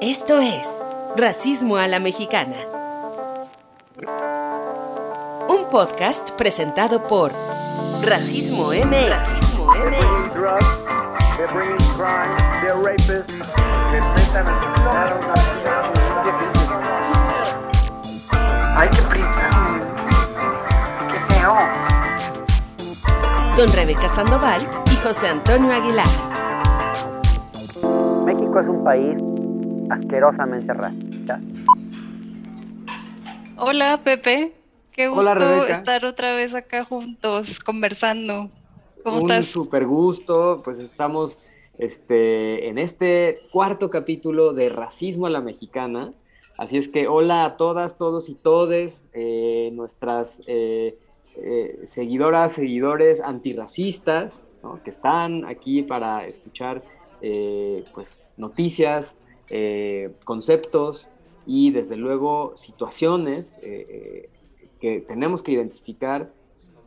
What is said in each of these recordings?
Esto es Racismo a la Mexicana. Un podcast presentado por Racismo M. Racismo Ay, qué prisa. Qué feo. Con Rebeca Sandoval y José Antonio Aguilar. México es un país asquerosamente racista. Hola Pepe, qué gusto Hola, estar otra vez acá juntos conversando. ¿Cómo Un estás? super gusto, pues estamos este, en este cuarto capítulo de Racismo a la Mexicana. Así es que hola a todas, todos y todes, eh, nuestras eh, eh, seguidoras, seguidores antirracistas, ¿no? que están aquí para escuchar eh, pues, noticias, eh, conceptos y desde luego situaciones eh, eh, que tenemos que identificar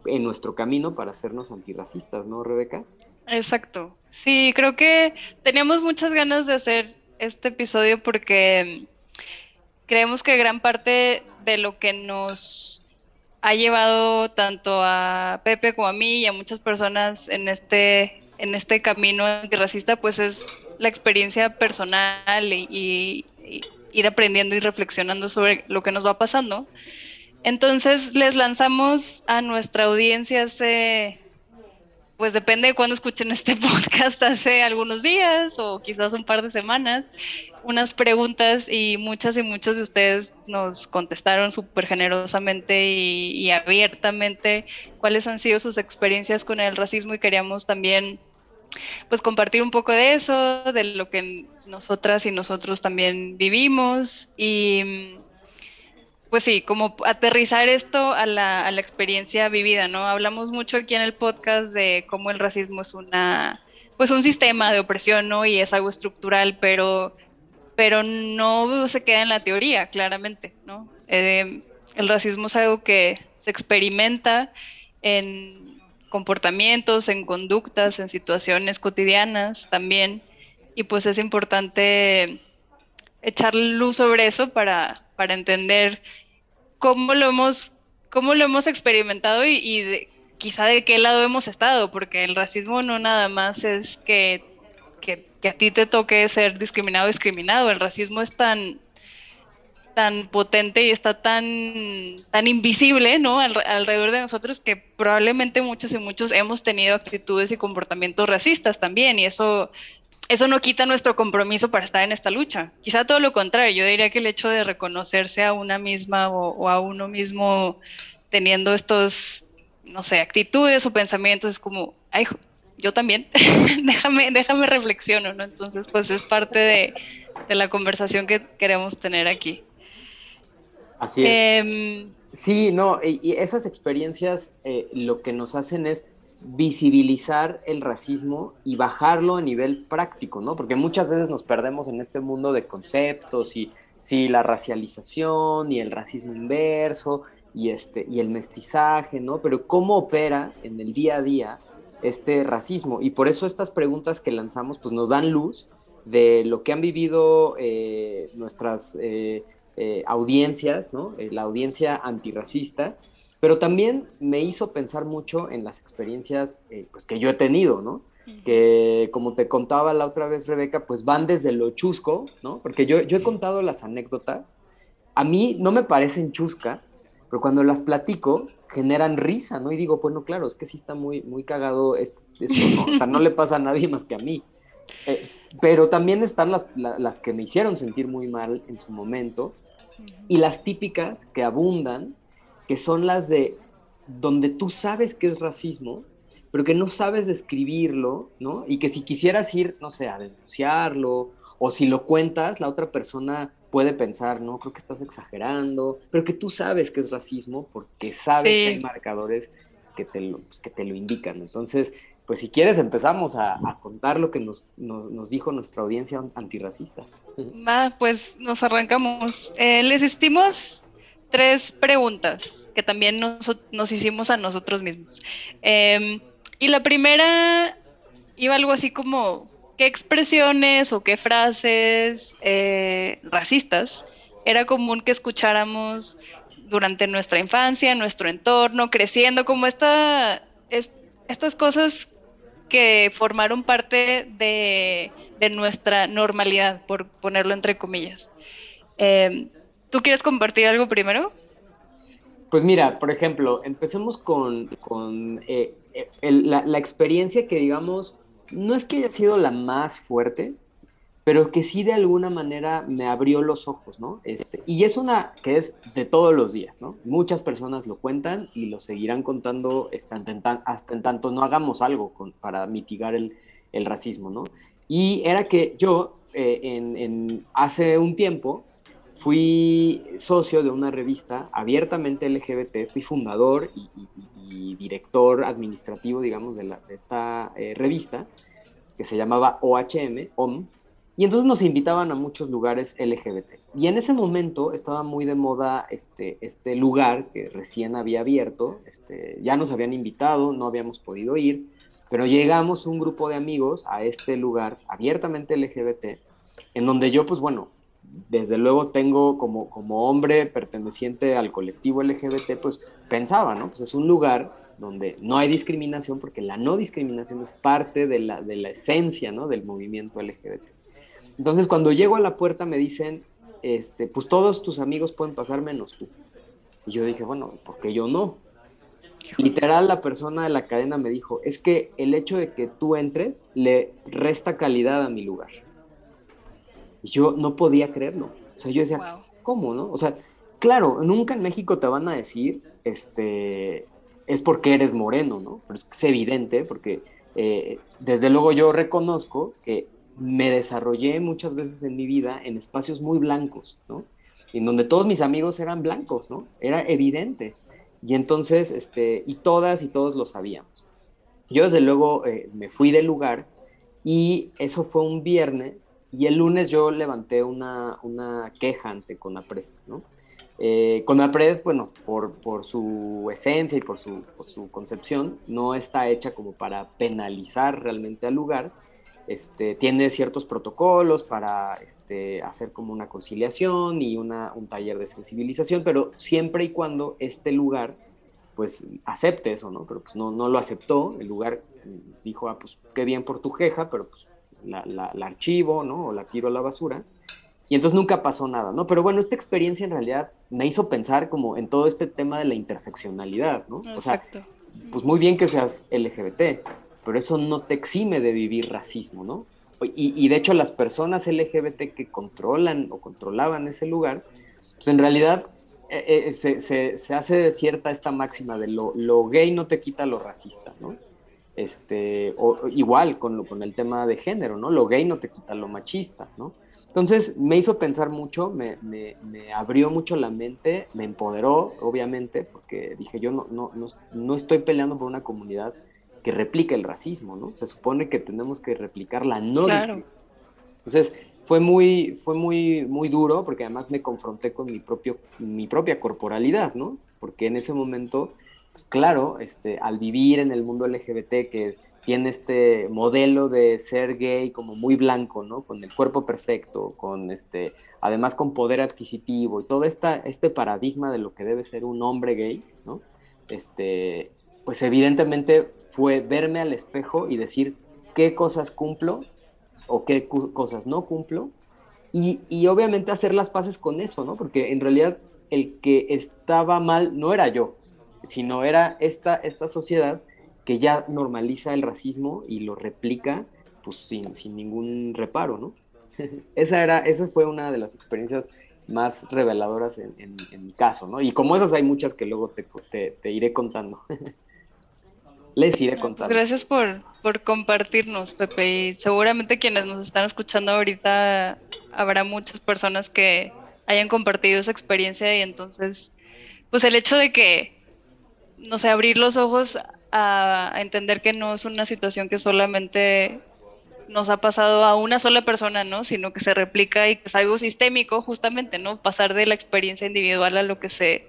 en nuestro camino para hacernos antirracistas, ¿no, Rebeca? Exacto. Sí, creo que teníamos muchas ganas de hacer este episodio porque creemos que gran parte de lo que nos ha llevado tanto a Pepe como a mí y a muchas personas en este, en este camino antirracista, pues es la experiencia personal y, ir aprendiendo y reflexionando sobre lo que nos va pasando. Entonces les lanzamos a nuestra audiencia hace, pues depende de cuándo escuchen este podcast, hace algunos días o quizás un par de semanas, unas preguntas y muchas y muchos de ustedes nos contestaron súper generosamente y abiertamente cuáles han sido sus experiencias con el racismo y queríamos también pues compartir un poco de eso, de lo que nosotras y nosotros también vivimos y pues sí, como aterrizar esto a la, a la experiencia vivida, ¿no? Hablamos mucho aquí en el podcast de cómo el racismo es una, pues un sistema de opresión, ¿no? Y es algo estructural, pero, pero no se queda en la teoría, claramente, ¿no? Eh, el racismo es algo que se experimenta en comportamientos, en conductas, en situaciones cotidianas también, y pues es importante echar luz sobre eso para, para entender cómo lo hemos, cómo lo hemos experimentado y, quizá de qué lado hemos estado, porque el racismo no nada más es que, que, que a ti te toque ser discriminado o discriminado, el racismo es tan tan potente y está tan, tan invisible, ¿no? Al- alrededor de nosotros que probablemente muchos y muchos hemos tenido actitudes y comportamientos racistas también y eso eso no quita nuestro compromiso para estar en esta lucha. Quizá todo lo contrario, yo diría que el hecho de reconocerse a una misma o, o a uno mismo teniendo estos, no sé, actitudes o pensamientos es como, ay, yo también, déjame, déjame reflexiono, ¿no? Entonces, pues es parte de, de la conversación que queremos tener aquí. Así es. Em, Sí, no, y, esas experiencias eh, lo que nos hacen es visibilizar el racismo y bajarlo a nivel práctico, ¿no? Porque muchas veces nos perdemos en este mundo de conceptos y sí, la racialización y el racismo inverso y, este, y el mestizaje, ¿no? Pero cómo opera en el día a día este racismo. Y por eso estas preguntas que lanzamos pues nos dan luz de lo que han vivido eh, nuestras eh, eh, audiencias, ¿no? Eh, la audiencia antirracista, pero también me hizo pensar mucho en las experiencias eh, pues, que yo he tenido, ¿no? Que como te contaba la otra vez, Rebeca, pues van desde lo chusco, ¿no? Porque yo, yo he contado las anécdotas, a mí no me parecen chuscas, pero cuando las platico generan risa, ¿no? Y digo, bueno, claro, es que sí está muy, muy cagado esto, esto, ¿no? O sea, no le pasa a nadie más que a mí. Eh, pero también están las, la- las que me hicieron sentir muy mal en su momento y las típicas que abundan, que son las de donde tú sabes que es racismo, pero que no sabes describirlo, ¿no? Y que si quisieras ir, no sé, a denunciarlo, o si lo cuentas, la otra persona puede pensar, no, creo que estás exagerando, pero que tú sabes que es racismo porque sabes Sí. que hay marcadores que te lo, que te lo indican. Entonces, pues si quieres empezamos a, contar lo que nos, nos, nos dijo nuestra audiencia antirracista. Va, pues nos arrancamos. Eh, les hicimos tres preguntas que también nos, nos hicimos a nosotros mismos. Eh, y la primera iba algo así como, qué expresiones o qué frases eh, racistas era común que escucháramos durante nuestra infancia, nuestro entorno, creciendo, como esta, estas cosas que formaron parte de, nuestra normalidad, por ponerlo entre comillas. Em, ¿Tú quieres compartir algo primero? Pues mira, por ejemplo, empecemos con, eh, eh, la, la, experiencia que digamos, no es que haya sido la más fuerte, pero que sí de alguna manera me abrió los ojos, ¿no? Este, y es una que es de todos los días, ¿no? Muchas personas lo cuentan y lo seguirán contando hasta en, hasta en tanto no hagamos algo para mitigar el, racismo, ¿no? Y era que yo, eh, en, hace un tiempo, fui socio de una revista abiertamente LGBT, fui fundador y, director administrativo, digamos, de, esta eh, revista, que se llamaba OHM, OM, y entonces nos invitaban a muchos lugares LGBT. Y en ese momento estaba muy de moda este, este lugar que recién había abierto. Este, ya nos habían invitado, no habíamos podido ir, pero llegamos un grupo de amigos a este lugar abiertamente LGBT, en donde yo, pues bueno, desde luego tengo como, como hombre perteneciente al colectivo LGBT, pues pensaba, ¿no? Pues es un lugar donde no hay discriminación, porque la no discriminación es parte de la, de la esencia, ¿no? Del movimiento LGBT. Entonces, cuando llego a la puerta me dicen, este, pues todos tus amigos pueden pasar menos tú. Y yo dije, bueno, ¿por qué yo no? Literal, la persona de la cadena me dijo, es que el hecho de que tú entres le resta calidad a mi lugar. Y yo no podía creerlo. O sea, yo decía, ¿cómo, no? O sea, claro, nunca en México te van a decir, este, es porque eres moreno, ¿no? Pero es, evidente, porque eh, desde luego yo reconozco que me desarrollé muchas veces en mi vida en espacios muy blancos, ¿no? En donde todos mis amigos eran blancos, ¿no? Era evidente. Y entonces, este, y todas y todos lo sabíamos. Yo desde luego eh, me fui del lugar y eso fue un viernes y el lunes yo levanté una, una queja ante Conapred, ¿no? Eh, Conapred, bueno, por, por, su esencia y por su, por su concepción, no está hecha como para penalizar realmente al lugar, este, tiene ciertos protocolos para este, hacer como una conciliación y una, un taller de sensibilización, pero siempre y cuando este lugar pues acepte eso, ¿no? Pero pues no, no lo aceptó, el lugar dijo, ah, pues qué bien por tu queja, pero pues la, la, la, archivo, ¿no? O la tiro a la basura. Y entonces nunca pasó nada, ¿no? Pero bueno, esta experiencia en realidad me hizo pensar como en todo este tema de la interseccionalidad, ¿no? Exacto. O sea, pues muy bien que seas LGBT, pero eso no te exime de vivir racismo, ¿no? Y, de hecho las personas LGBT que controlan o controlaban ese lugar, pues en realidad eh, eh, se, hace cierta esta máxima de lo, gay no te quita lo racista, ¿no? Este, o, igual con, con el tema de género, ¿no? Lo gay no te quita lo machista, ¿no? Entonces me hizo pensar mucho, me, me, me, abrió mucho la mente, me empoderó, obviamente, porque dije, yo no, no, no, no estoy peleando por una comunidad que replica el racismo, ¿no? Se supone que tenemos que replicar la no claro. Entonces, fue muy, fue muy, muy duro porque además me confronté con mi, propio, mi propia corporalidad, ¿no? Porque en ese momento, pues claro, este, al vivir en el mundo LGBT que tiene este modelo de ser gay como muy blanco, ¿no? Con el cuerpo perfecto, con este, además con poder adquisitivo y todo esta, este paradigma de lo que debe ser un hombre gay, ¿no? Este, pues evidentemente fue verme al espejo y decir qué cosas cumplo o qué cosas no cumplo. Y, obviamente hacer las paces con eso, ¿no? Porque en realidad el que estaba mal no era yo, sino era esta, esta sociedad que ya normaliza el racismo y lo replica pues sin, sin ningún reparo, ¿no? esa, era, esa fue una de las experiencias más reveladoras en, mi caso, ¿no? Y como esas hay muchas que luego te, te iré contando. les iré pues contando. gracias por, por compartirnos, Pepe. Y seguramente quienes nos están escuchando ahorita habrá muchas personas que hayan compartido esa experiencia y entonces, pues el hecho de que, no sé, abrir los ojos a, entender que no es una situación que solamente nos ha pasado a una sola persona, ¿no? Sino que se replica y que es algo sistémico, justamente, ¿no? Pasar de la experiencia individual a lo que se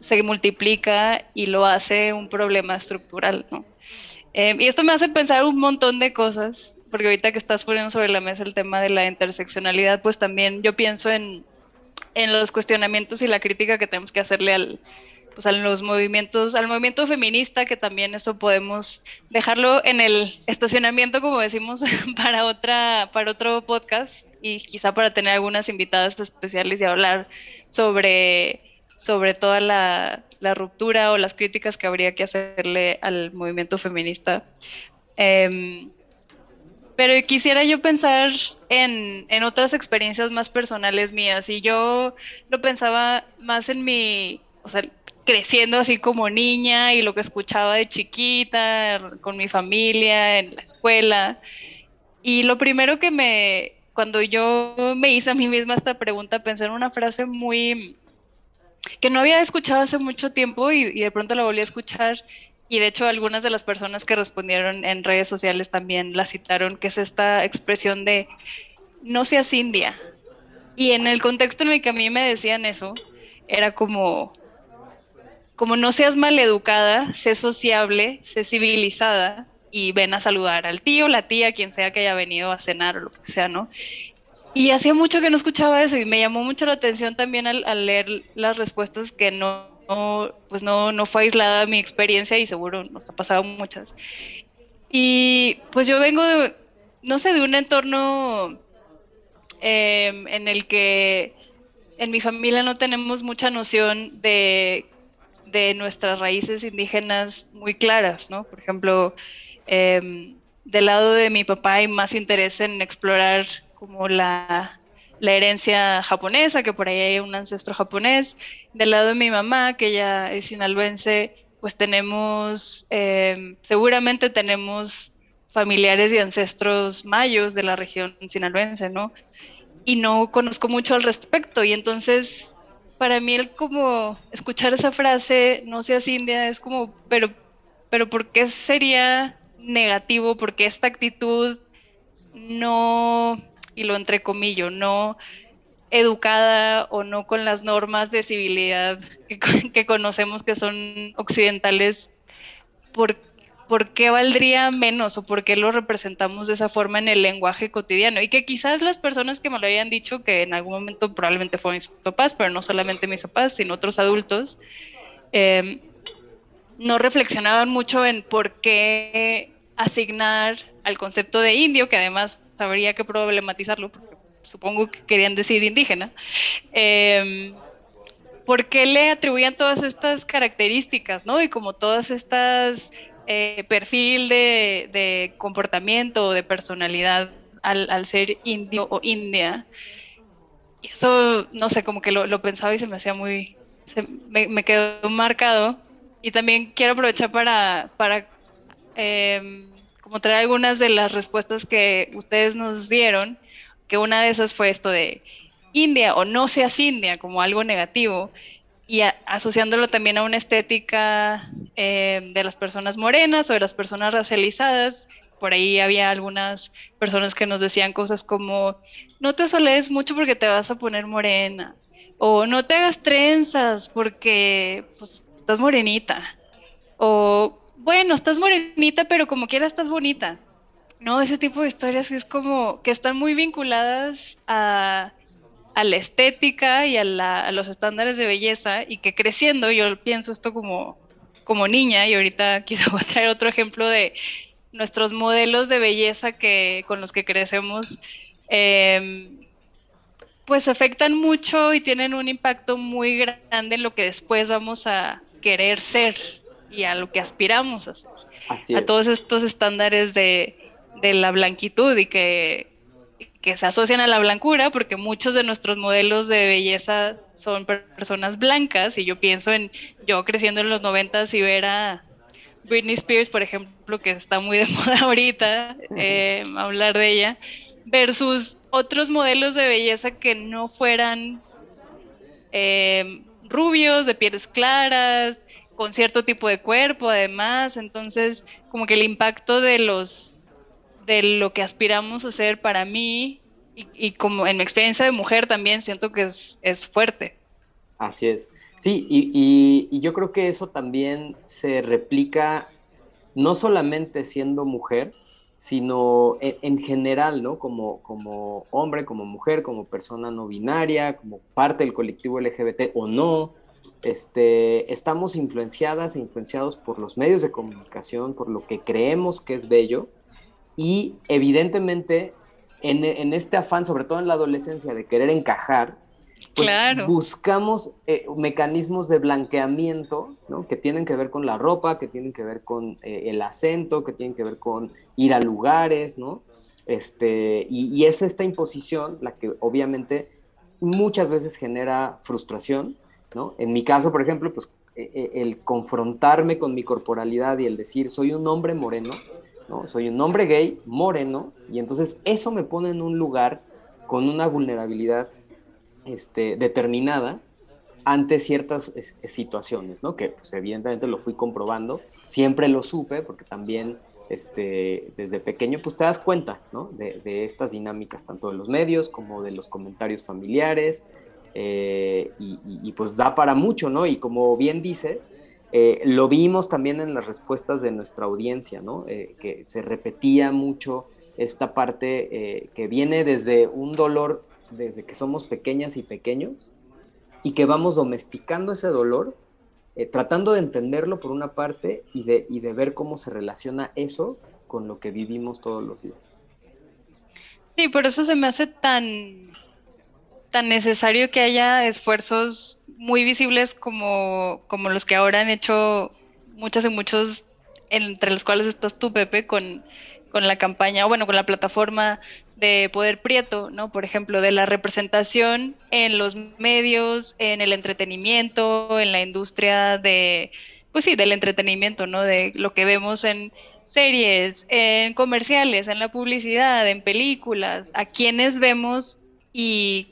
se multiplica y lo hace un problema estructural, ¿no? Eh, y esto me hace pensar un montón de cosas porque ahorita que estás poniendo sobre la mesa el tema de la interseccionalidad, pues también yo pienso en, en los cuestionamientos y la crítica que tenemos que hacerle al, pues a los movimientos, al movimiento feminista, que también eso podemos dejarlo en el estacionamiento, como decimos, para otra, para otro podcast y quizá para tener algunas invitadas especiales y hablar sobre, sobre toda la, ruptura o las críticas que habría que hacerle al movimiento feminista. Em, pero quisiera yo pensar en, en, otras experiencias más personales mías y yo lo pensaba más en mi, o sea, creciendo así como niña y lo que escuchaba de chiquita, con mi familia, en la escuela. Y lo primero que me, cuando yo me hice a mí misma esta pregunta, pensé en una frase muy que no había escuchado hace mucho tiempo y, de pronto la volví a escuchar y de hecho algunas de las personas que respondieron en redes sociales también la citaron, que es esta expresión de no seas india. Y en el contexto en el que a mí me decían eso, era como, como no seas maleducada, sé sociable, sé civilizada y ven a saludar al tío, la tía, quien sea que haya venido a cenar o lo que sea, ¿no? Y hacía mucho que no escuchaba eso y me llamó mucho la atención también al, leer las respuestas que no, pues no, no fue aislada mi experiencia y seguro nos ha pasado muchas. Y pues yo vengo de, no sé, de un entorno em, en el que en mi familia no tenemos mucha noción de de nuestras raíces indígenas muy claras, ¿no? Por ejemplo, em, del lado de mi papá hay más interés en explorar como la, herencia japonesa, que por ahí hay un ancestro japonés. Del lado de mi mamá, que ella es sinaloense, pues tenemos, em, seguramente tenemos familiares y ancestros mayos de la región sinaloense, ¿no? Y no conozco mucho al respecto. Y entonces para mí el como escuchar esa frase, no seas india, es como, pero, pero ¿por qué sería negativo? Porque esta actitud no, y lo entrecomillo, no educada o no con las normas de civilidad que, que conocemos que son occidentales, ¿por ¿por qué valdría menos o por qué lo representamos de esa forma en el lenguaje cotidiano? Y que quizás las personas que me lo hayan dicho, que en algún momento probablemente fueron mis papás, pero no solamente mis papás, sino otros adultos, em, no reflexionaban mucho en por qué asignar al concepto de indio, que además habría que problematizarlo, porque supongo que querían decir indígena, eh, ¿por qué le atribuían todas estas características, ¿no? Y como todas estas eh, perfil de, comportamiento o de personalidad al, ser indio o india. Y eso, no sé, como que lo, pensaba y se me hacía muy, me, quedó marcado. Y también quiero aprovechar para, para em, como traer algunas de las respuestas que ustedes nos dieron, que una de esas fue esto de India o no seas India como algo negativo y asociándolo también a una estética eh, de las personas morenas o de las personas racializadas. Por ahí había algunas personas que nos decían cosas como, no te asolees mucho porque te vas a poner morena, o no te hagas trenzas porque pues, estás morenita, o bueno, estás morenita, pero como quiera estás bonita. No, ese tipo de historias es como que están muy vinculadas a a la estética y a, los estándares de belleza y que creciendo, yo pienso esto como, como niña y ahorita quizá voy a traer otro ejemplo de nuestros modelos de belleza que, con los que crecemos, em, pues afectan mucho y tienen un impacto muy grande en lo que después vamos a querer ser y a lo que aspiramos a ser. a todos estos estándares de, de la blanquitud y que que se asocian a la blancura, porque muchos de nuestros modelos de belleza son personas blancas, y yo pienso en yo creciendo en los noventas y ver a Britney Spears, por ejemplo, que está muy de moda ahorita, eh, hablar de ella, versus otros modelos de belleza que no fueran eh, rubios, de pieles claras, con cierto tipo de cuerpo, además, entonces como que el impacto de los de lo que aspiramos a ser para mí y, como en mi experiencia de mujer también siento que es, es fuerte. Así es. Sí, y, y, yo creo que eso también se replica no solamente siendo mujer, sino en, general, ¿no? Como, como hombre, como mujer, como persona no binaria, como parte del colectivo LGBT o no, este, estamos influenciadas e influenciados por los medios de comunicación, por lo que creemos que es bello, y evidentemente en, este afán, sobre todo en la adolescencia, de querer encajar, pues buscamos eh, mecanismos de blanqueamiento, ¿no? Que tienen que ver con la ropa, que tienen que ver con eh, el acento, que tienen que ver con ir a lugares, ¿no? Este, y, y, es esta imposición la que obviamente muchas veces genera frustración, En mi caso, por ejemplo, pues e, e, el confrontarme con mi corporalidad y el decir, soy un hombre moreno, ¿no? Soy un hombre gay, moreno, y entonces eso me pone en un lugar con una vulnerabilidad este, determinada ante ciertas situaciones, ¿no? Que pues, evidentemente lo fui comprobando, siempre lo supe, porque también este, desde pequeño pues te das cuenta, de estas dinámicas, tanto de los medios como de los comentarios familiares, eh, y, pues da para mucho, ¿no? Y como bien dices, eh, lo vimos también en las respuestas de nuestra audiencia, ¿no? Eh, que se repetía mucho esta parte que viene desde un dolor desde que somos pequeñas y pequeños y que vamos domesticando ese dolor, tratando de entenderlo por una parte y de, y de ver cómo se relaciona eso con lo que vivimos todos los días. Sí, por eso se me hace tan tan necesario que haya esfuerzos muy visibles como, como los que ahora han hecho muchas y muchos, entre los cuales estás tú, Pepe, con, con la campaña, o bueno, con la plataforma de Poder Prieto, ¿no? Por ejemplo, de la representación en los medios, en el entretenimiento, en la industria de, pues sí, del entretenimiento, ¿no? De lo que vemos en series, en comerciales, en la publicidad, en películas, a quienes vemos y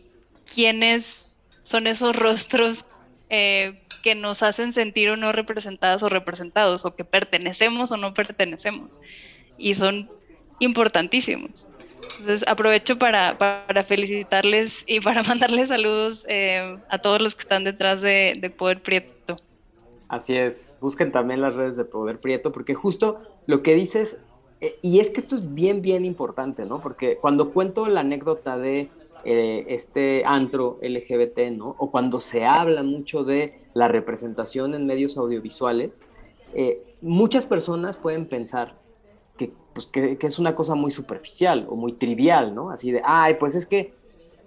quiénes son esos rostros eh, que nos hacen sentir o no representadas o representados, o que pertenecemos o no pertenecemos. Y son importantísimos. Entonces aprovecho para, felicitarles y para mandarles saludos eh, a todos los que están detrás de, Poder Prieto. Así es, busquen también las redes de Poder Prieto, porque justo lo que dices, eh, y es que esto es bien, bien importante, ¿no? Porque cuando cuento la anécdota de eh, este antro LGBT, ¿no? O cuando se habla mucho de la representación en medios audiovisuales, eh, muchas personas pueden pensar pues, que, que, es una cosa muy superficial o muy trivial, ¿no? Así de, ay, pues es que,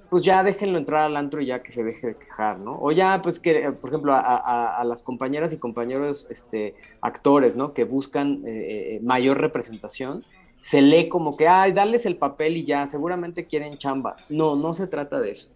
pues ya déjenlo entrar al antro y ya que se deje de quejar, ¿no? O ya, pues que, por ejemplo, a, las compañeras y compañeros este, actores, ¿no? Que buscan eh, mayor representación, se lee como que, ay, darles el papel y ya, seguramente quieren chamba. No, no se trata de eso.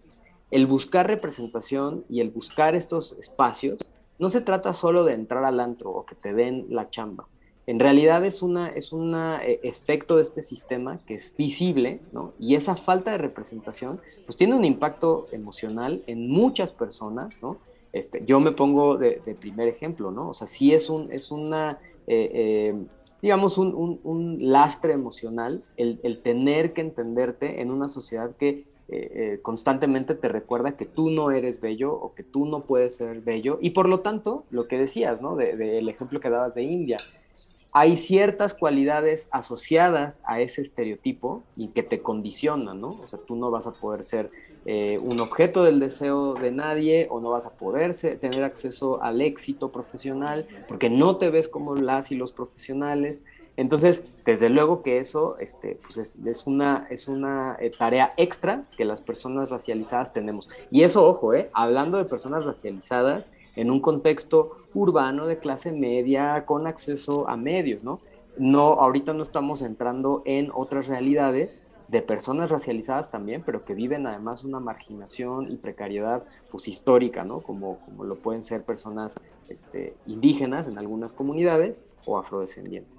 El buscar representación y el buscar estos espacios, no se trata solo de entrar al antro o que te den la chamba. En realidad es un es una, eh, efecto de este sistema que es visible, ¿no? Y esa falta de representación, pues tiene un impacto emocional en muchas personas, ¿no? Este, yo me pongo de, primer ejemplo, ¿no? O sea, sí es, un, es una... Eh, eh, digamos, un, lastre emocional, el, tener que entenderte en una sociedad que eh, eh, constantemente te recuerda que tú no eres bello o que tú no puedes ser bello. Y por lo tanto, lo que decías, ¿no? Del ejemplo que dabas de India, hay ciertas cualidades asociadas a ese estereotipo y que te condicionan, ¿no? O sea, tú no vas a poder ser eh, un objeto del deseo de nadie o no vas a poder tener acceso al éxito profesional porque no te ves como las y los profesionales. Entonces, desde luego que eso este, pues es, una, es una eh, tarea extra que las personas racializadas tenemos. Y eso, ojo, eh, hablando de personas racializadas en un contexto urbano de clase media con acceso a medios, ¿no? No, ahorita no estamos entrando en otras realidades de personas racializadas también, pero que viven además una marginación y precariedad pues histórica, ¿no? Como, como lo pueden ser personas este, indígenas en algunas comunidades o afrodescendientes.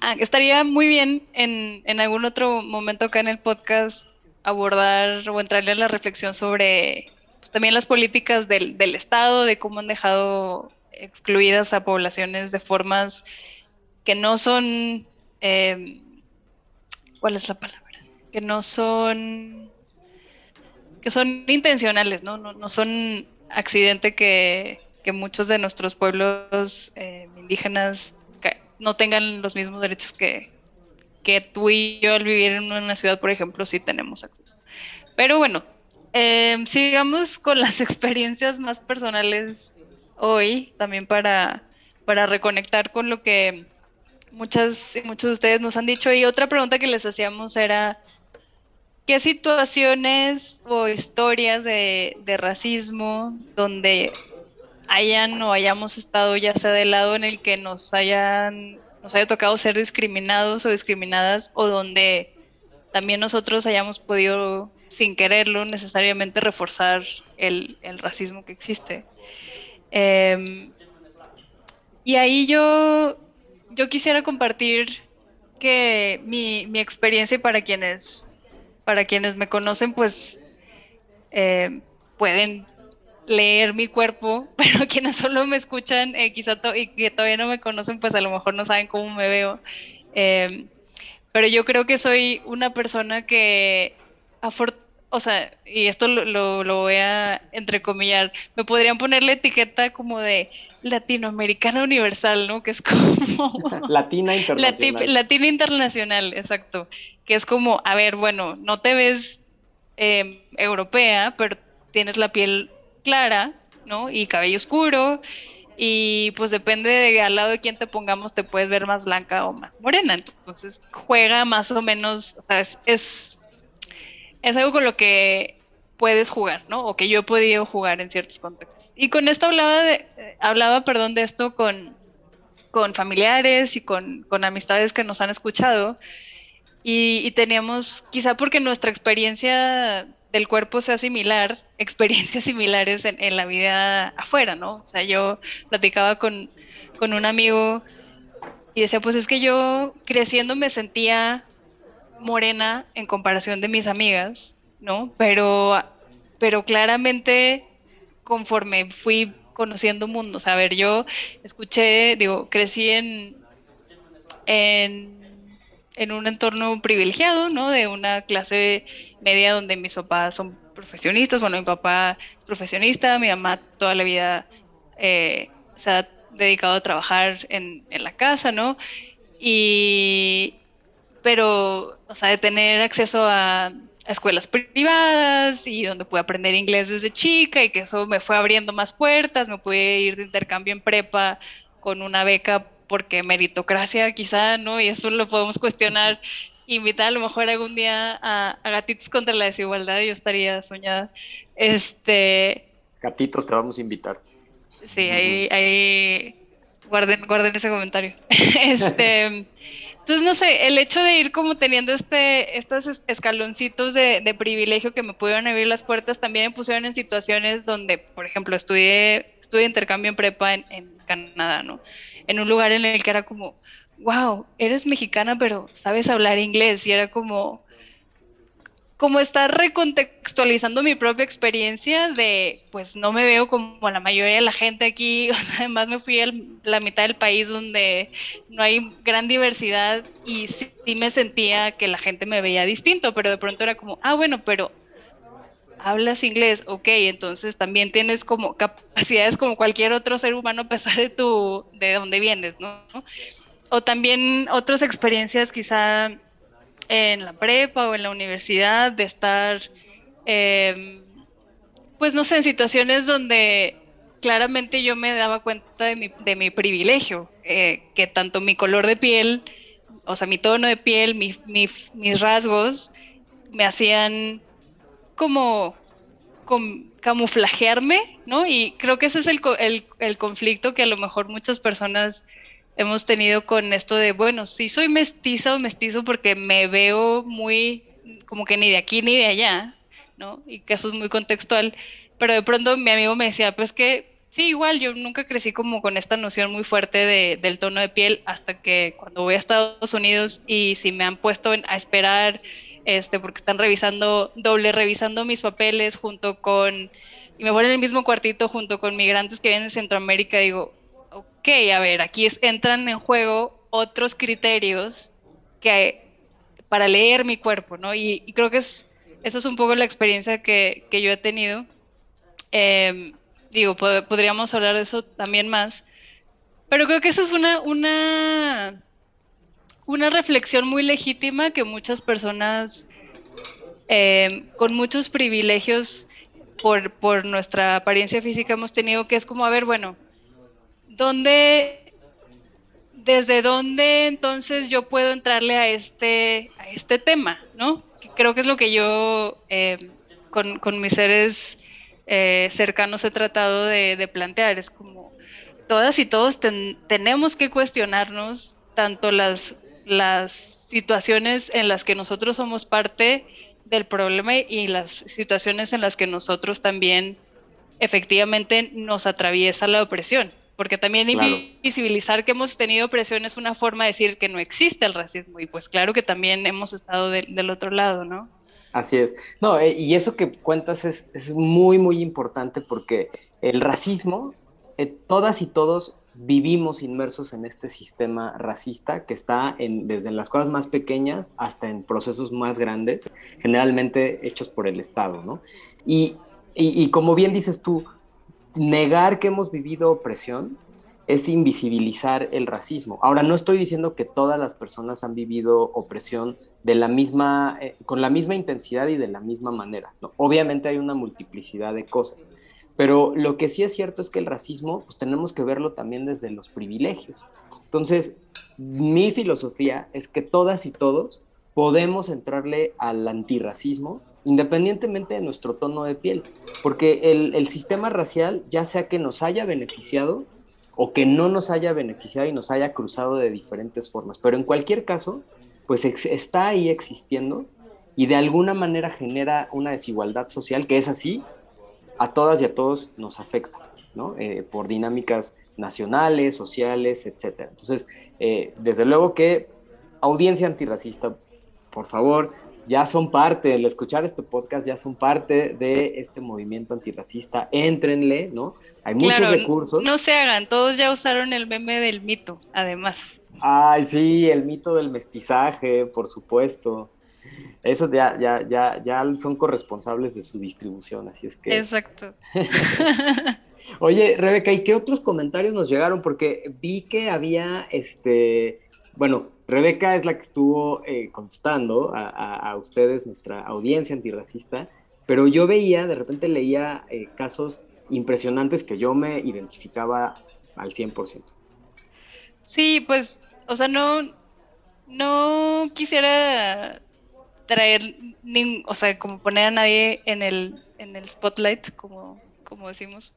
Ah, estaría muy bien en, en, algún otro momento acá en el podcast abordar o entrarle a la reflexión sobre pues, también las políticas del, del Estado, de cómo han dejado excluidas a poblaciones de formas que no son eh, ¿cuál es la palabra? Que no son, que son intencionales, ¿no? No, son accidente que, muchos de nuestros pueblos eh, indígenas no tengan los mismos derechos que, que tú y yo al vivir en una ciudad, por ejemplo, sí tenemos acceso. Pero bueno, em, sigamos con las experiencias más personales hoy, también para, para reconectar con lo que muchas muchos de ustedes nos han dicho. Y otra pregunta que les hacíamos era, ¿qué situaciones o historias de, de racismo donde hayan o hayamos estado ya sea del lado en el que nos hayan nos haya tocado ser discriminados o discriminadas o donde también nosotros hayamos podido sin quererlo necesariamente reforzar el, racismo que existe. Em, y ahí yo, yo quisiera compartir que mi, mi experiencia para quienes, para quienes me conocen, pues eh, pueden leer mi cuerpo, pero quienes solo me escuchan, eh, quizá y que todavía no me conocen, pues a lo mejor no saben cómo me veo. Em, pero yo creo que soy una persona que, o sea, y esto lo, lo, voy a entrecomillar, me podrían poner la etiqueta como de latinoamericana universal, ¿no? Que es como... Latina internacional. Latina internacional, exacto. Que es como, a ver, bueno, no te ves em, europea, pero tienes la piel clara, ¿no? Y cabello oscuro. Y pues depende de al lado de quién te pongamos, te puedes ver más blanca o más morena. Entonces juega más o menos, o sea, es, es, algo con lo que puedes jugar, ¿no? O que yo he podido jugar en ciertos contextos. Y con esto hablaba de, hablaba, perdón, de esto con, con familiares y con, con amistades que nos han escuchado. Y, y, teníamos, quizá porque nuestra experiencia del cuerpo sea similar, experiencias similares en, la vida afuera, ¿no? O sea, yo platicaba con, un amigo y decía, pues es que yo creciendo me sentía morena en comparación de mis amigas, ¿no? Pero, pero claramente conforme fui conociendo mundos, a ver, yo escuché, digo, crecí en, en en un entorno privilegiado, ¿no? De una clase media donde mis papás son profesionistas. Bueno, mi papá es profesionista, mi mamá toda la vida eh, se ha dedicado a trabajar en, la casa, ¿no? Y, pero, o sea, de tener acceso a, escuelas privadas y donde pude aprender inglés desde chica y que eso me fue abriendo más puertas, me pude ir de intercambio en prepa con una beca porque meritocracia quizá, ¿no? Y eso lo podemos cuestionar. Invitar a lo mejor algún día a, Gatitos contra la Desigualdad, yo estaría soñada. Este... Gatitos, te vamos a invitar. Sí, ahí, ahí guarden, guarden ese comentario. este... Entonces, no sé, el hecho de ir como teniendo este, estos escaloncitos de, de, privilegio que me pudieron abrir las puertas, también me pusieron en situaciones donde, por ejemplo, estudié, estudié intercambio en prepa en, en Canadá, ¿no? en un lugar en el que era como, wow, eres mexicana, pero sabes hablar inglés. Y era como, como estar recontextualizando mi propia experiencia de, pues no me veo como la mayoría de la gente aquí. además me fui a la mitad del país donde no hay gran diversidad y sí, sí me sentía que la gente me veía distinto, pero de pronto era como, ah, bueno, pero hablas inglés, ok, entonces también tienes como capacidades como cualquier otro ser humano a pesar de tu, de dónde vienes, ¿no? O también otras experiencias quizá en la prepa o en la universidad de estar, em, pues no sé, en situaciones donde claramente yo me daba cuenta de mi, de mi privilegio, eh, que tanto mi color de piel, o sea, mi tono de piel, mis rasgos, me hacían como camuflajearme, ¿no? Y creo que ese es el, el, conflicto que a lo mejor muchas personas hemos tenido con esto de, bueno, sí soy mestiza o mestizo porque me veo muy como que ni de aquí ni de allá, ¿no? Y que eso es muy contextual, pero de pronto mi amigo me decía, pues que sí, igual yo nunca crecí como con esta noción muy fuerte de, del tono de piel hasta que cuando voy a Estados Unidos y si me han puesto a esperar este, porque están revisando, doble revisando mis papeles junto con, y me ponen en el mismo cuartito junto con migrantes que vienen de Centroamérica, digo, ok, a ver, aquí entran en juego otros criterios que para leer mi cuerpo, ¿no? Y, creo que es, esa es un poco la experiencia que, yo he tenido. Em, digo, podríamos hablar de eso también más, pero creo que eso es una, una una reflexión muy legítima que muchas personas eh, con muchos privilegios por, por, nuestra apariencia física hemos tenido, que es como, a ver, bueno, ¿dónde, desde dónde entonces yo puedo entrarle a este, a este tema, ¿no? Creo que es lo que yo eh, con, con, mis seres eh, cercanos he tratado de, de, plantear, es como, todas y todos tenemos que cuestionarnos tanto las, las situaciones en las que nosotros somos parte del problema y las situaciones en las que nosotros también efectivamente nos atraviesa la opresión. Porque también visibilizar que hemos tenido opresión es una forma de decir que no existe el racismo. Y pues claro que también hemos estado del otro lado, ¿no? Así es. No, eh, y eso que cuentas es, es, muy, muy importante porque el racismo, eh, todas y todos vivimos inmersos en este sistema racista que está en, desde las cosas más pequeñas hasta en procesos más grandes, generalmente hechos por el Estado, ¿no? Y, y, como bien dices tú, negar que hemos vivido opresión es invisibilizar el racismo. Ahora, no estoy diciendo que todas las personas han vivido opresión de la misma, eh, con la misma intensidad y de la misma manera. Obviamente hay una multiplicidad de cosas. Pero lo que sí es cierto es que el racismo, pues tenemos que verlo también desde los privilegios. Entonces, mi filosofía es que todas y todos podemos entrarle al antirracismo independientemente de nuestro tono de piel, porque el, sistema racial, ya sea que nos haya beneficiado o que no nos haya beneficiado y nos haya cruzado de diferentes formas, pero en cualquier caso, pues está ahí existiendo y de alguna manera genera una desigualdad social que es así a todas y a todos nos afecta, ¿no? Eh, por dinámicas nacionales, sociales, etc. Entonces, eh, desde luego que audiencia antirracista, por favor, ya son parte, al escuchar este podcast, ya son parte de este movimiento antirracista, éntrenle, ¿no? Hay muchos recursos. No se hagan, todos ya usaron el meme del mito, además. Ay, sí, el mito del mestizaje, por supuesto. Esos ya, ya, ya, ya son corresponsables de su distribución, así es que. Exacto. Oye, Rebeca, ¿y qué otros comentarios nos llegaron? Porque vi que había este. Bueno, Rebeca es la que estuvo eh, contestando a, ustedes, nuestra audiencia antirracista, pero yo veía, de repente leía eh, casos impresionantes que yo me identificaba al 100%. Sí, pues, o sea, no, no quisiera traer, o sea, como poner a nadie en el, en el spotlight, como, como decimos.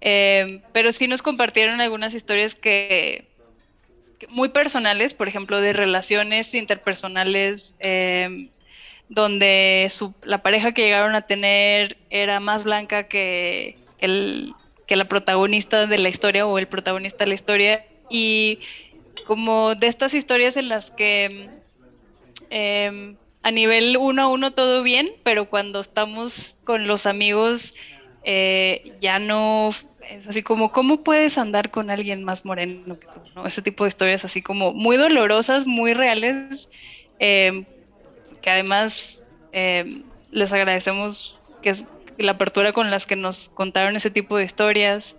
Eh, pero sí nos compartieron algunas historias que, muy personales, por ejemplo, de relaciones interpersonales, eh, donde la pareja que llegaron a tener era más blanca que la protagonista de la historia o el protagonista de la historia. Y como de estas historias en las que eh, a nivel uno a uno todo bien, pero cuando estamos con los amigos eh, ya no es así como, ¿cómo puedes andar con alguien más moreno que tú? ¿no? Ese tipo de historias así como muy dolorosas, muy reales, em, que además em, les agradecemos que es la apertura con las que nos contaron ese tipo de historias.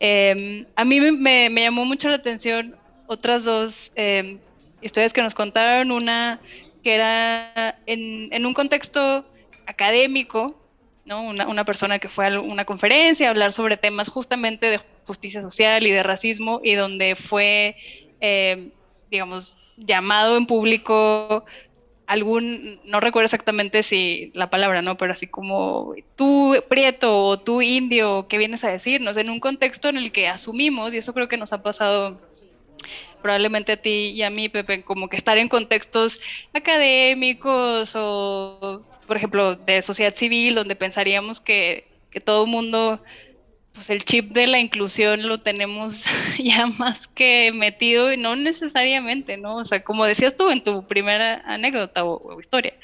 Em, a mí me, me, llamó mucho la atención otras dos historias que nos contaron, una que era en, un contexto académico, ¿no? Una, persona que fue a una conferencia a hablar sobre temas justamente de justicia social y de racismo y donde fue, eh, digamos, llamado en público algún, no recuerdo exactamente si la palabra, ¿no? Pero así como tú prieto o tú indio, ¿qué vienes a decirnos? En un contexto en el que asumimos, y eso creo que nos ha pasado probablemente a ti y a mí, Pepe, como que estar en contextos académicos o, por ejemplo, de sociedad civil, donde pensaríamos que, que todo el mundo, pues el chip de la inclusión lo tenemos ya más que metido y no necesariamente, ¿no? O sea, como decías tú en tu primera anécdota o, historia,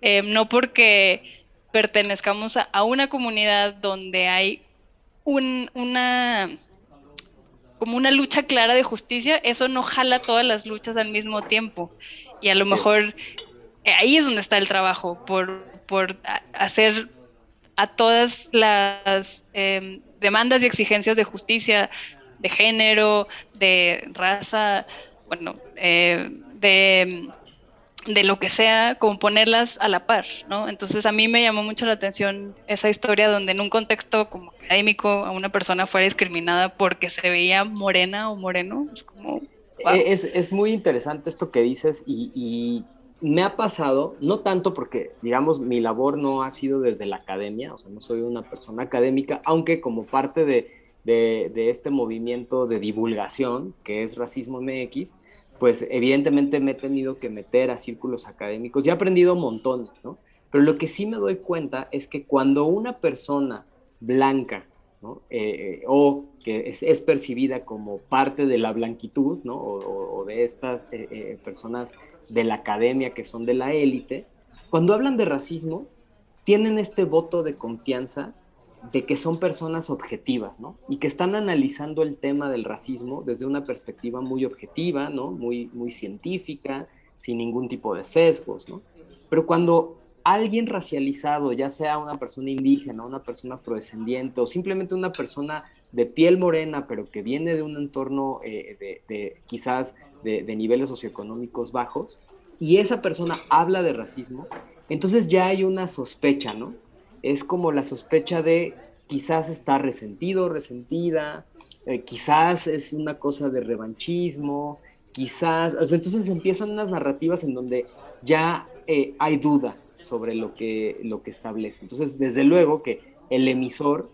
eh, no porque pertenezcamos a, una comunidad donde hay un, una como una lucha clara de justicia, eso no jala todas las luchas al mismo tiempo. Y a lo mejor ahí es donde está el trabajo, por, por hacer a todas las em, demandas y exigencias de justicia, de género, de raza, bueno, eh, de, de lo que sea, como ponerlas a la par, ¿no? Entonces a mí me llamó mucho la atención esa historia donde en un contexto como académico a una persona fuera discriminada porque se veía morena o moreno, es como... Es, es, muy interesante esto que dices y, y me ha pasado, no tanto porque, digamos, mi labor no ha sido desde la academia, o sea, no soy una persona académica, aunque como parte de, de, este movimiento de divulgación que es Racismo MX, pues evidentemente me he tenido que meter a círculos académicos y he aprendido montones, ¿no? Pero lo que sí me doy cuenta es que cuando una persona blanca, ¿no? Eh, o que es, percibida como parte de la blanquitud, ¿no? O, de estas eh, eh, personas de la academia que son de la élite, cuando hablan de racismo, tienen este voto de confianza de que son personas objetivas, ¿no? Y que están analizando el tema del racismo desde una perspectiva muy objetiva, ¿no? Muy, muy científica, sin ningún tipo de sesgos, ¿no? Pero cuando alguien racializado, ya sea una persona indígena, una persona afrodescendiente o simplemente una persona de piel morena, pero que viene de un entorno eh, de, quizás de, niveles socioeconómicos bajos, y esa persona habla de racismo, entonces ya hay una sospecha, ¿no? es como la sospecha de quizás está resentido, resentida, eh, quizás es una cosa de revanchismo, quizás, entonces empiezan unas narrativas en donde ya eh, hay duda sobre lo que, lo que establece. Entonces, desde luego que el emisor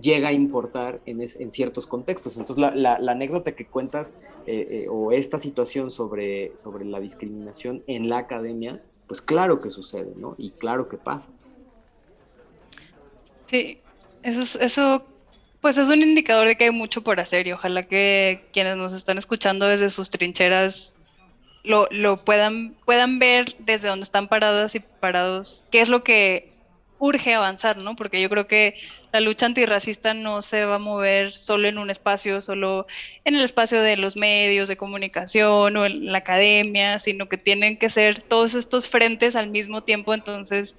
llega a importar en, ciertos contextos. Entonces, la, anécdota que cuentas eh, o esta situación sobre, sobre la discriminación en la academia, pues claro que sucede, ¿no? Y claro que pasa. Sí, eso, eso pues es un indicador de que hay mucho por hacer y ojalá que quienes nos están escuchando desde sus trincheras lo, lo puedan, puedan ver desde donde están paradas y parados qué es lo que urge avanzar, ¿no? Porque yo creo que la lucha antirracista no se va a mover solo en un espacio, solo en el espacio de los medios de comunicación o en la academia, sino que tienen que ser todos estos frentes al mismo tiempo, entonces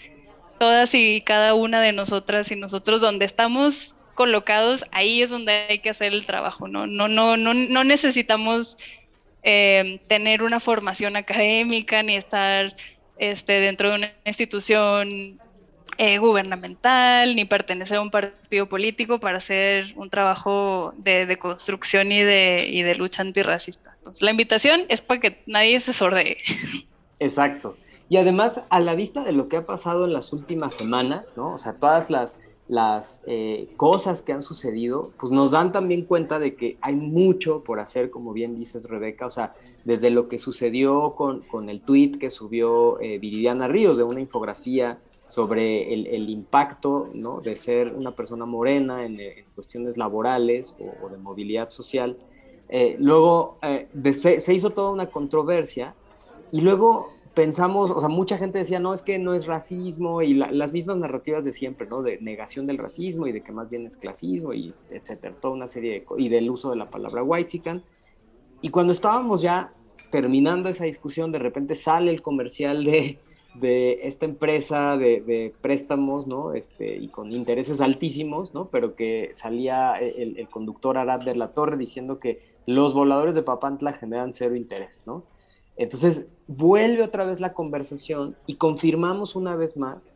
todas y cada una de nosotras y nosotros donde estamos colocados, ahí es donde hay que hacer el trabajo, ¿no? No, no, no, no necesitamos eh, tener una formación académica ni estar este, dentro de una institución eh, gubernamental, ni pertenecer a un partido político para hacer un trabajo de, construcción y de, y de lucha antirracista. Entonces, la invitación es para que nadie se sordee. Exacto. Y además, a la vista de lo que ha pasado en las últimas semanas, ¿no? O sea, todas las, las eh, cosas que han sucedido, pues nos dan también cuenta de que hay mucho por hacer, como bien dices, Rebeca. O sea, desde lo que sucedió con, con el tweet que subió eh, Viridiana Ríos de una infografía sobre el, impacto ¿no? de ser una persona morena en, cuestiones laborales o, de movilidad social. Eh, luego se, se, hizo toda una controversia y luego pensamos, o sea, mucha gente decía, no, es que no es racismo y las mismas narrativas de siempre, ¿no? De negación del racismo y de que más bien es clasismo y etcétera, toda una serie de, y del uso de la palabra whitezican. Y cuando estábamos ya terminando esa discusión, de repente sale el comercial de, de esta empresa de, préstamos, ¿no? Este, y con intereses altísimos, ¿no? Pero que salía el, conductor Arad de la Torre diciendo que los voladores de Papantla generan cero interés, ¿no? Entonces, vuelve otra vez la conversación y confirmamos una vez más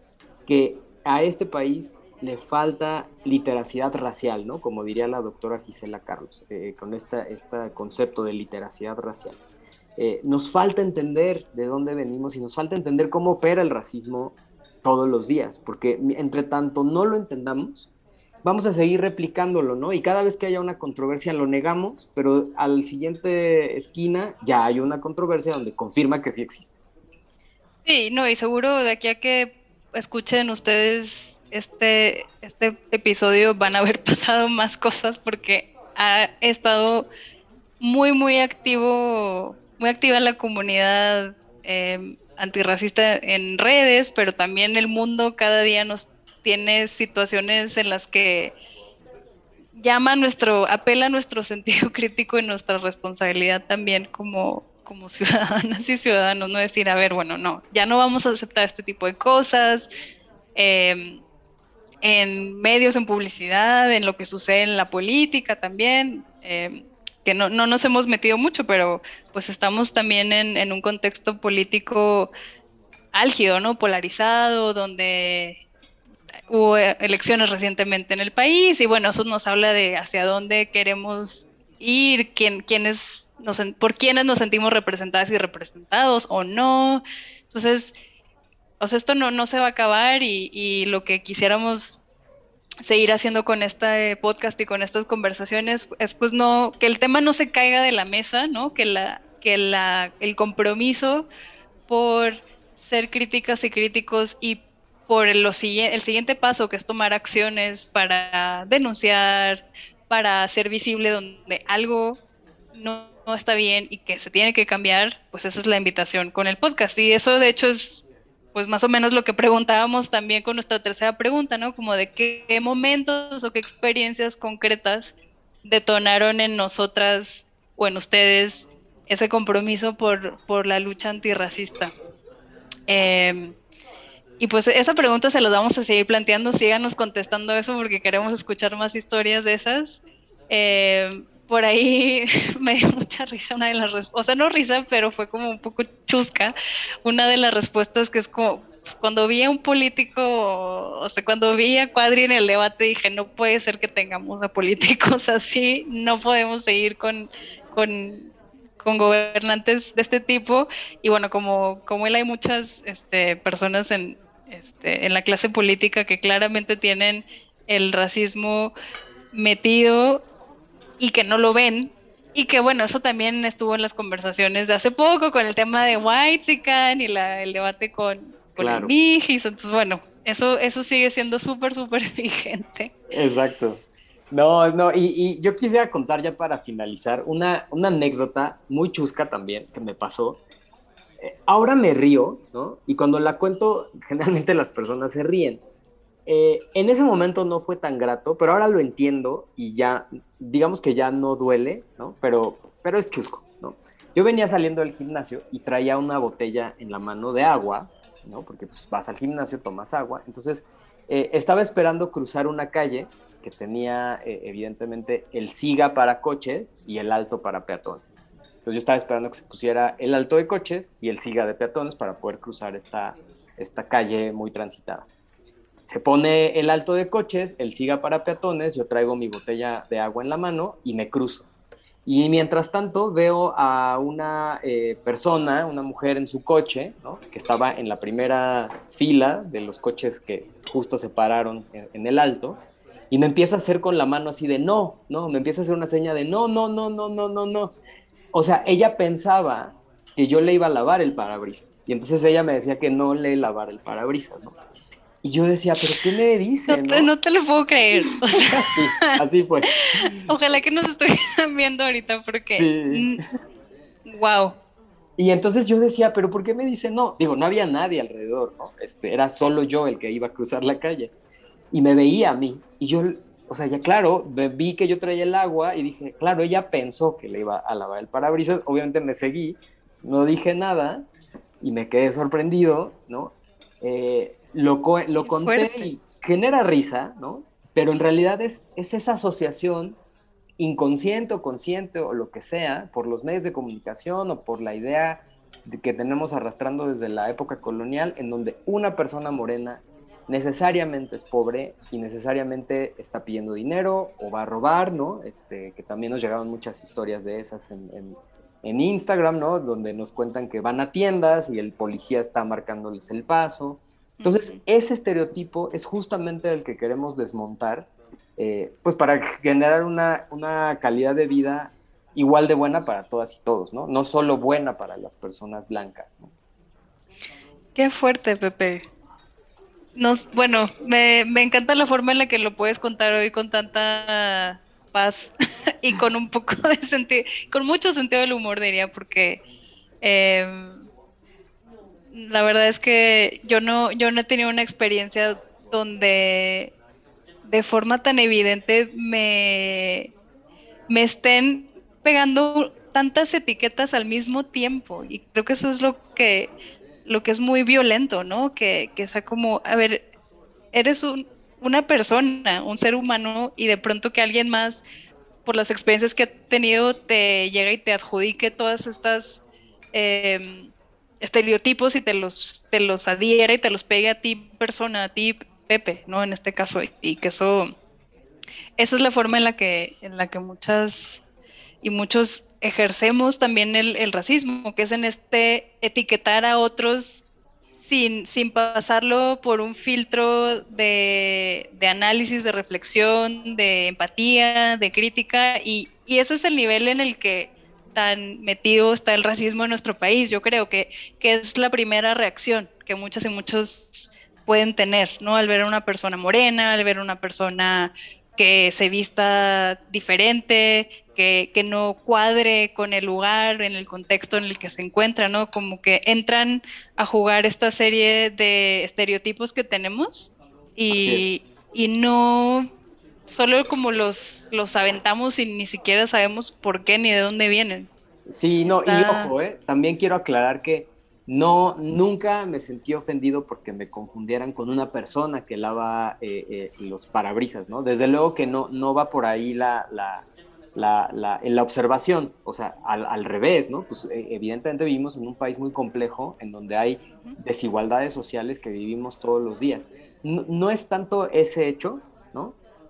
que a este país le falta literacidad racial, ¿no? Como diría la doctora Gisela Carlos, eh, con este concepto de literacidad racial. Eh, nos falta entender de dónde venimos y nos falta entender cómo opera el racismo todos los días, porque entre tanto no lo entendamos, vamos a seguir replicándolo, ¿no? Y cada vez que haya una controversia lo negamos, pero al siguiente esquina ya hay una controversia donde confirma que sí existe. Sí, no, y seguro de aquí a que escuchen ustedes este, este episodio van a haber pasado más cosas porque ha estado muy, muy activo, muy activa la comunidad eh, antirracista en redes, pero también el mundo cada día nos tiene situaciones en las que llama nuestro, apela a nuestro sentido crítico y nuestra responsabilidad también como, como ciudadanas y ciudadanos, no decir, a ver, bueno, no, ya no vamos a aceptar este tipo de cosas, em, en medios, en publicidad, en lo que sucede en la política también. Em, que no, no nos hemos metido mucho, pero pues estamos también en, en un contexto político álgido, ¿no? Polarizado, donde hubo elecciones recientemente en el país y bueno, eso nos habla de hacia dónde queremos ir, quién, quiénes por quiénes nos sentimos representadas y representados o no. Entonces, o sea, esto no, no se va a acabar y, y lo que quisiéramos seguir haciendo con este podcast y con estas conversaciones es pues no, que el tema no se caiga de la mesa, ¿no? Que la, que la, el compromiso por ser críticas y críticos y por el, el siguiente paso que es tomar acciones para denunciar, para hacer visible donde algo no, no, está bien y que se tiene que cambiar, pues esa es la invitación con el podcast. Y eso de hecho es pues más o menos lo que preguntábamos también con nuestra tercera pregunta, ¿no? Como de qué momentos o qué experiencias concretas detonaron en nosotras o en ustedes ese compromiso por, por la lucha antirracista. Eh, y pues esa pregunta se las vamos a seguir planteando, síganos contestando eso porque queremos escuchar más historias de esas. Eh, por ahí me dio mucha risa una de las respuestas, o sea, no risa, pero fue como un poco chusca. Una de las respuestas que es como, cuando vi a un político, o sea, cuando vi a Cuadri en el debate, dije, no puede ser que tengamos a políticos así, no podemos seguir con, con con gobernantes de este tipo y bueno, como, como él hay muchas este, personas en, este, en la clase política que claramente tienen el racismo metido y que no lo ven y que bueno, eso también estuvo en las conversaciones de hace poco con el tema de Whitezican y la, el debate con, con Claro. el Mijis, entonces bueno, eso, eso sigue siendo súper, súper vigente. Exacto. No, no, y, y yo quisiera contar ya para finalizar una, una anécdota muy chusca también que me pasó. Eh, ahora me río, ¿no? Y cuando la cuento, generalmente las personas se ríen. Eh, en ese momento no fue tan grato, pero ahora lo entiendo y ya, digamos que ya no duele, ¿no? Pero, pero es chusco, ¿no? Yo venía saliendo del gimnasio y traía una botella en la mano de agua, ¿no? Porque pues vas al gimnasio, tomas agua. Entonces, eh, estaba esperando cruzar una calle que tenía eh, evidentemente el siga para coches y el alto para peatones. Entonces yo estaba esperando que se pusiera el alto de coches y el siga de peatones para poder cruzar esta, esta calle muy transitada. Se pone el alto de coches, el siga para peatones, yo traigo mi botella de agua en la mano y me cruzo. Y mientras tanto veo a una eh, persona, una mujer en su coche, que estaba en la primera fila de los coches que justo se pararon en, en el alto, y me empieza a hacer con la mano así de no, no, me empieza a hacer una seña de no, no, no, no, no, no, no. O sea, ella pensaba que yo le iba a lavar el parabrisas. Y entonces ella me decía que no le lavara el parabrisas, ¿no? Y yo decía, ¿pero qué me dice? No te, no te lo puedo creer. O sea, Así, así fue. ojalá que nos estuvieran viendo ahorita porque... Sí. Wow. Y entonces yo decía, ¿pero por qué me dice no? Digo, no había nadie alrededor, ¿no? Este, era solo yo el que iba a cruzar la calle. Y me veía a mí. Y yo, o sea, ya claro, vi que yo traía el agua y dije, claro, ella pensó que le iba a lavar el parabrisas. Obviamente me seguí, no dije nada y me quedé sorprendido, ¿no? Eh, lo, co- lo conté y genera risa, ¿no? Pero en realidad es, es esa asociación inconsciente o consciente o lo que sea, por los medios de comunicación o por la idea de que tenemos arrastrando desde la época colonial, en donde una persona morena necesariamente es pobre y necesariamente está pidiendo dinero o va a robar, ¿no? Este, que también nos llegaron muchas historias de esas en, en- en Instagram, ¿no? Donde nos cuentan que van a tiendas y el policía está marcándoles el paso. Entonces, ese estereotipo es justamente el que queremos desmontar, eh, pues para generar una, una calidad de vida igual de buena para todas y todos, ¿no? No solo buena para las personas blancas, ¿no? Qué fuerte, Pepe. Nos, bueno, me, me encanta la forma en la que lo puedes contar hoy con tanta paz y con un poco de sentido, con mucho sentido del humor, diría, porque eh, la verdad es que yo no, yo no he tenido una experiencia donde de forma tan evidente me, me estén pegando tantas etiquetas al mismo tiempo. Y creo que eso es lo que, lo que es muy violento, ¿no? Que, que sea como, a ver, eres un- una persona, un ser humano, y de pronto que alguien más por las experiencias que ha tenido, te llega y te adjudique todas estas em, estereotipos y te los, te los adhiera y te los pegue a ti persona, a ti Pepe, ¿no? En este caso, y que eso, esa es la forma en la que, en la que muchas y muchos ejercemos también el, racismo, que es en este etiquetar a otros sin, sin pasarlo por un filtro de, análisis, de reflexión, de empatía, de crítica, y, ese es el nivel en el que tan metido está el racismo en nuestro país. Yo creo que, que es la primera reacción que muchas y muchos pueden tener, ¿no? Al ver a una persona morena, al ver a una persona que se vista diferente, que, que, no cuadre con el lugar, en el contexto en el que se encuentra, ¿no? Como que entran a jugar esta serie de estereotipos que tenemos y, y no solo como los, los aventamos y ni siquiera sabemos por qué ni de dónde vienen. Sí, no, y ojo, ¿eh? también quiero aclarar que no, nunca me sentí ofendido porque me confundieran con una persona que lava eh, eh, los parabrisas, ¿no? Desde luego que no, no va por ahí la, la, la, la observación, o sea, al, revés, ¿no? Pues eh, evidentemente vivimos en un país muy complejo en donde hay desigualdades sociales que vivimos todos los días. No, no es tanto ese hecho.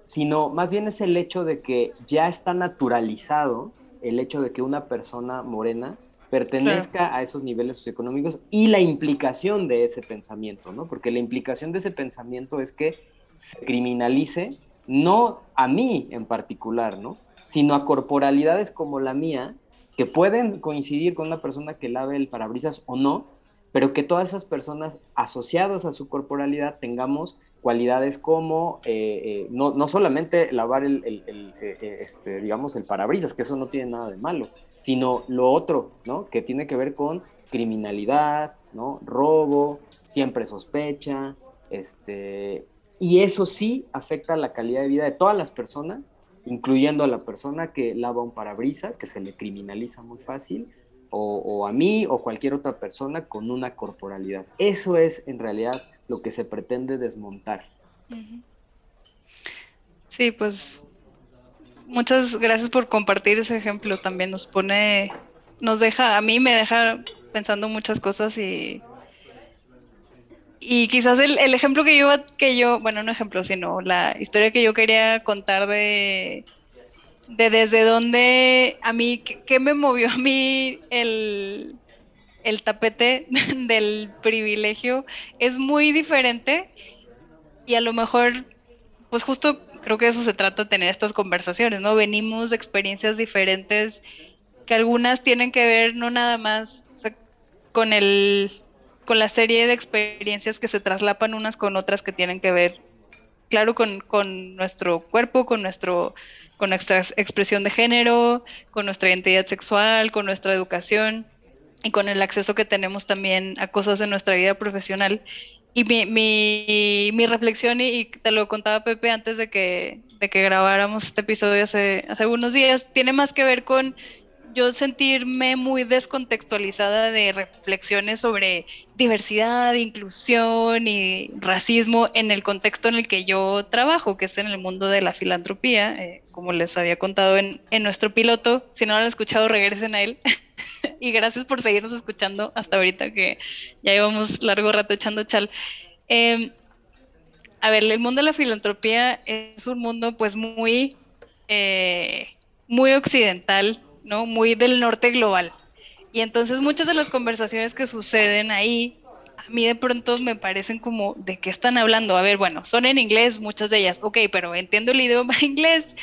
Sino más bien es el hecho de que ya está naturalizado el hecho de que una persona morena pertenezca a esos niveles socioeconómicos y la implicación de ese pensamiento, ¿no? Porque la implicación de ese pensamiento es que se criminalice no a mí en particular, ¿no? Sino a corporalidades como la mía, que pueden coincidir con una persona que lave el parabrisas o no, pero que todas esas personas asociadas a su corporalidad tengamos cualidades como eh, eh, no, no, solamente lavar el, eh, este, digamos, el parabrisas, que eso no tiene nada de malo, sino lo otro, ¿no? Que tiene que ver con criminalidad, ¿no? Robo, siempre sospecha, este, y eso sí afecta la calidad de vida de todas las personas, incluyendo a la persona que lava un parabrisas, que se le criminaliza muy fácil, o, o a mí o cualquier otra persona con una corporalidad. Eso es en realidad lo que se pretende desmontar. Sí, pues muchas gracias por compartir ese ejemplo. También nos pone, nos deja, a mí me deja pensando muchas cosas y y quizás el, ejemplo que yo, que yo, bueno, no ejemplo, sino la historia que yo quería contar de, de desde dónde a mí, qué me movió a mí el, el tapete del privilegio es muy diferente y a lo mejor, pues justo creo que eso se trata de tener estas conversaciones, ¿no? Venimos de experiencias diferentes que algunas tienen que ver no nada más con el con la serie de experiencias que se traslapan unas con otras que tienen que ver claro con, con nuestro cuerpo, con nuestro con nuestra expresión de género, con nuestra identidad sexual, con nuestra educación y con el acceso que tenemos también a cosas de nuestra vida profesional. Y mi, mi, mi reflexión, y, te lo contaba Pepe antes de que, de que grabáramos este episodio hace, hace unos días, tiene más que ver con yo sentirme muy descontextualizada de reflexiones sobre diversidad, inclusión y racismo en el contexto en el que yo trabajo, que es en el mundo de la filantropía, eh, como les había contado en, en, nuestro piloto. Si no lo han escuchado, regresen a él. y gracias por seguirnos escuchando hasta ahorita, que ya llevamos largo rato echando chal. Em, a ver, el mundo de la filantropía es un mundo pues muy, eh, muy occidental, ¿no? Muy del norte global. Y entonces muchas de las conversaciones que suceden ahí, a mí de pronto me parecen como, ¿de qué están hablando? A ver, bueno, son en inglés muchas de ellas, ok, pero entiendo el idioma inglés,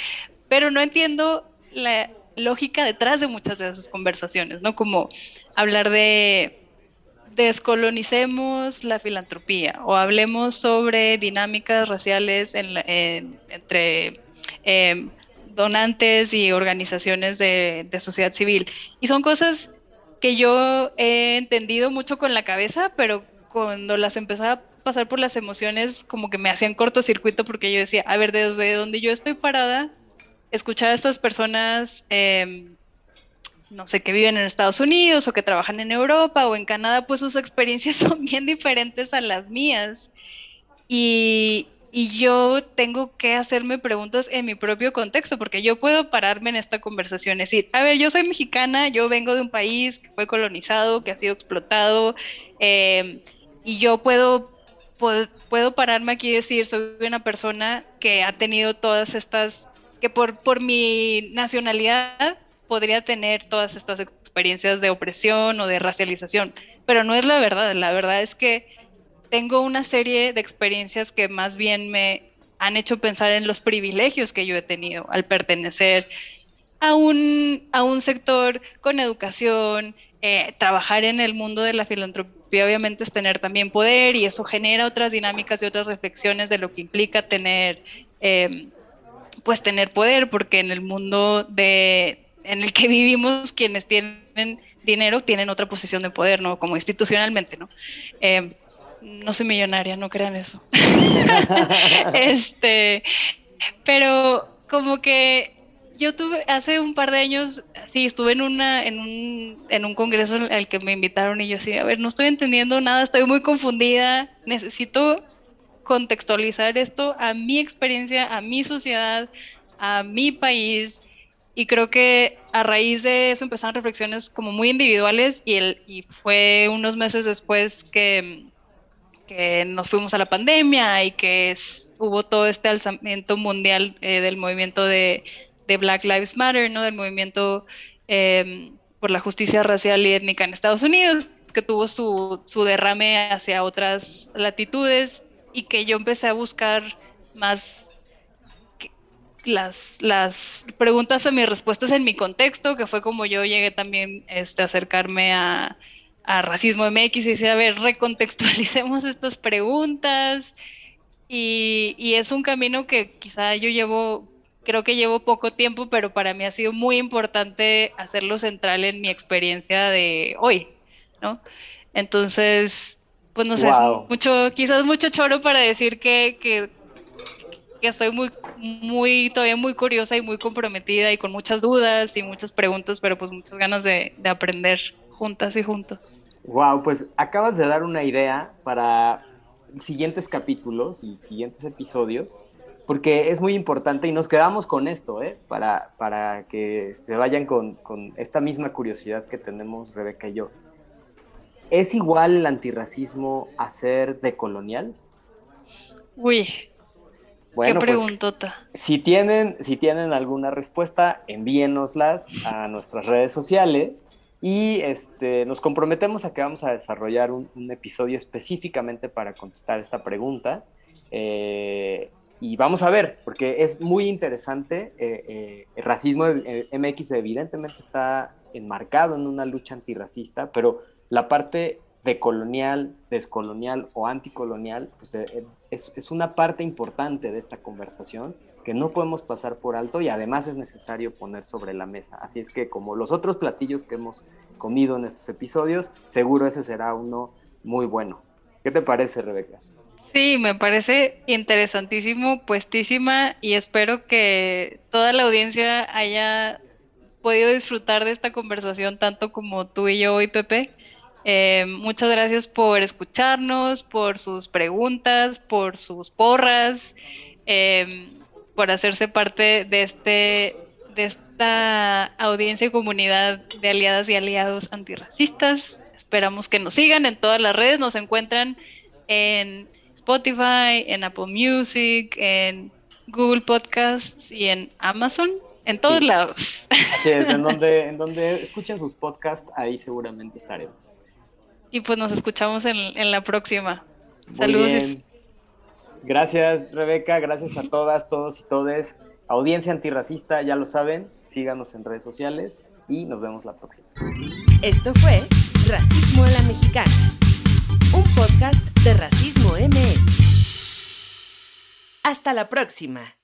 pero no entiendo la lógica detrás de muchas de esas conversaciones, ¿no? Como hablar de descolonicemos la filantropía o hablemos sobre dinámicas raciales entre em, donantes y organizaciones de, sociedad civil. Y son cosas que yo he entendido mucho con la cabeza, pero cuando las empezaba a pasar por las emociones, como que me hacían cortocircuito porque yo decía, a ver, desde donde yo estoy parada, escuchar a estas personas, em, no sé, que viven en Estados Unidos o que trabajan en Europa o en Canadá, pues sus experiencias son bien diferentes a las mías. Y, y yo tengo que hacerme preguntas en mi propio contexto, porque yo puedo pararme en esta conversación y decir, a ver, yo soy mexicana, yo vengo de un país que fue colonizado, que ha sido explotado, em, y yo puedo, puedo, pararme aquí y decir, soy una persona que ha tenido todas estas, que por, por mi nacionalidad podría tener todas estas experiencias de opresión o de racialización, pero no es la verdad, la verdad es que tengo una serie de experiencias que más bien me han hecho pensar en los privilegios que yo he tenido al pertenecer a un, a un sector con educación, eh, trabajar en el mundo de la filantropía obviamente es tener también poder y eso genera otras dinámicas y otras reflexiones de lo que implica tener, em, pues tener poder, porque en el mundo de, en el que vivimos quienes tienen dinero tienen otra posición de poder, ¿no? Como institucionalmente, ¿no? Em, no soy millonaria, no crean eso. este, pero como que yo tuve hace un par de años, sí, estuve en una en un, en un congreso al que me invitaron y yo sí, a ver, no estoy entendiendo nada, estoy muy confundida, necesito contextualizar esto a mi experiencia, a mi sociedad, a mi país y creo que a raíz de eso empezaron reflexiones como muy individuales y, el, y fue unos meses después que que nos fuimos a la pandemia y que hubo todo este alzamiento mundial eh, del movimiento de, Black Lives Matter, ¿no? Del movimiento em, por la justicia racial y étnica en Estados Unidos, que tuvo su, su derrame hacia otras latitudes y que yo empecé a buscar más las, las preguntas a mis respuestas en mi contexto, que fue como yo llegué también este, a acercarme a, a Racismo MX y dice, a ver, recontextualicemos estas preguntas. Y, es un camino que quizá yo llevo, creo que llevo poco tiempo, pero para mí ha sido muy importante hacerlo central en mi experiencia de hoy, ¿no? Entonces, pues no sé, mucho, quizás mucho choro para decir que, que, estoy muy, muy, todavía muy curiosa y muy comprometida y con muchas dudas y muchas preguntas, pero pues muchas ganas de, de aprender juntas y juntos. Wow, pues acabas de dar una idea para siguientes capítulos y siguientes episodios, porque es muy importante y nos quedamos con esto, ¿eh? para, para que se vayan con, con esta misma curiosidad que tenemos Rebeca y yo. ¿Es igual el antirracismo a ser decolonial? Uy, bueno, qué pues, preguntota. si, tienen, si tienen alguna respuesta, envíenoslas a nuestras redes sociales y este, nos comprometemos a que vamos a desarrollar un, episodio específicamente para contestar esta pregunta. Eh, y vamos a ver, porque es muy interesante. Eh, eh, el racismo MX evidentemente está enmarcado en una lucha antirracista, pero la parte decolonial, descolonial o anticolonial pues, es, es una parte importante de esta conversación que no podemos pasar por alto y además es necesario poner sobre la mesa. Así es que como los otros platillos que hemos comido en estos episodios, seguro ese será uno muy bueno. ¿Qué te parece, Rebeca? Sí, me parece interesantísimo, puestísima y espero que toda la audiencia haya podido disfrutar de esta conversación tanto como tú y yo hoy, Pepe. Eh, muchas gracias por escucharnos, por sus preguntas, por sus porras. Eh, por hacerse parte de este de esta audiencia y comunidad de aliadas y aliados antirracistas. Esperamos que nos sigan en todas las redes, nos encuentran en Spotify, en Apple Music, en Google Podcasts y en Amazon, en todos lados. Así es, en donde, en donde escuchan sus podcasts, ahí seguramente estaremos. Y pues nos escuchamos en, en la próxima. Saludos. Gracias, Rebeca. Gracias a todas, todos y todes. Audiencia antirracista, ya lo saben. Síganos en redes sociales y nos vemos la próxima. Esto fue Racismo a la Mexicana, un podcast de Racismo MX. Hasta la próxima.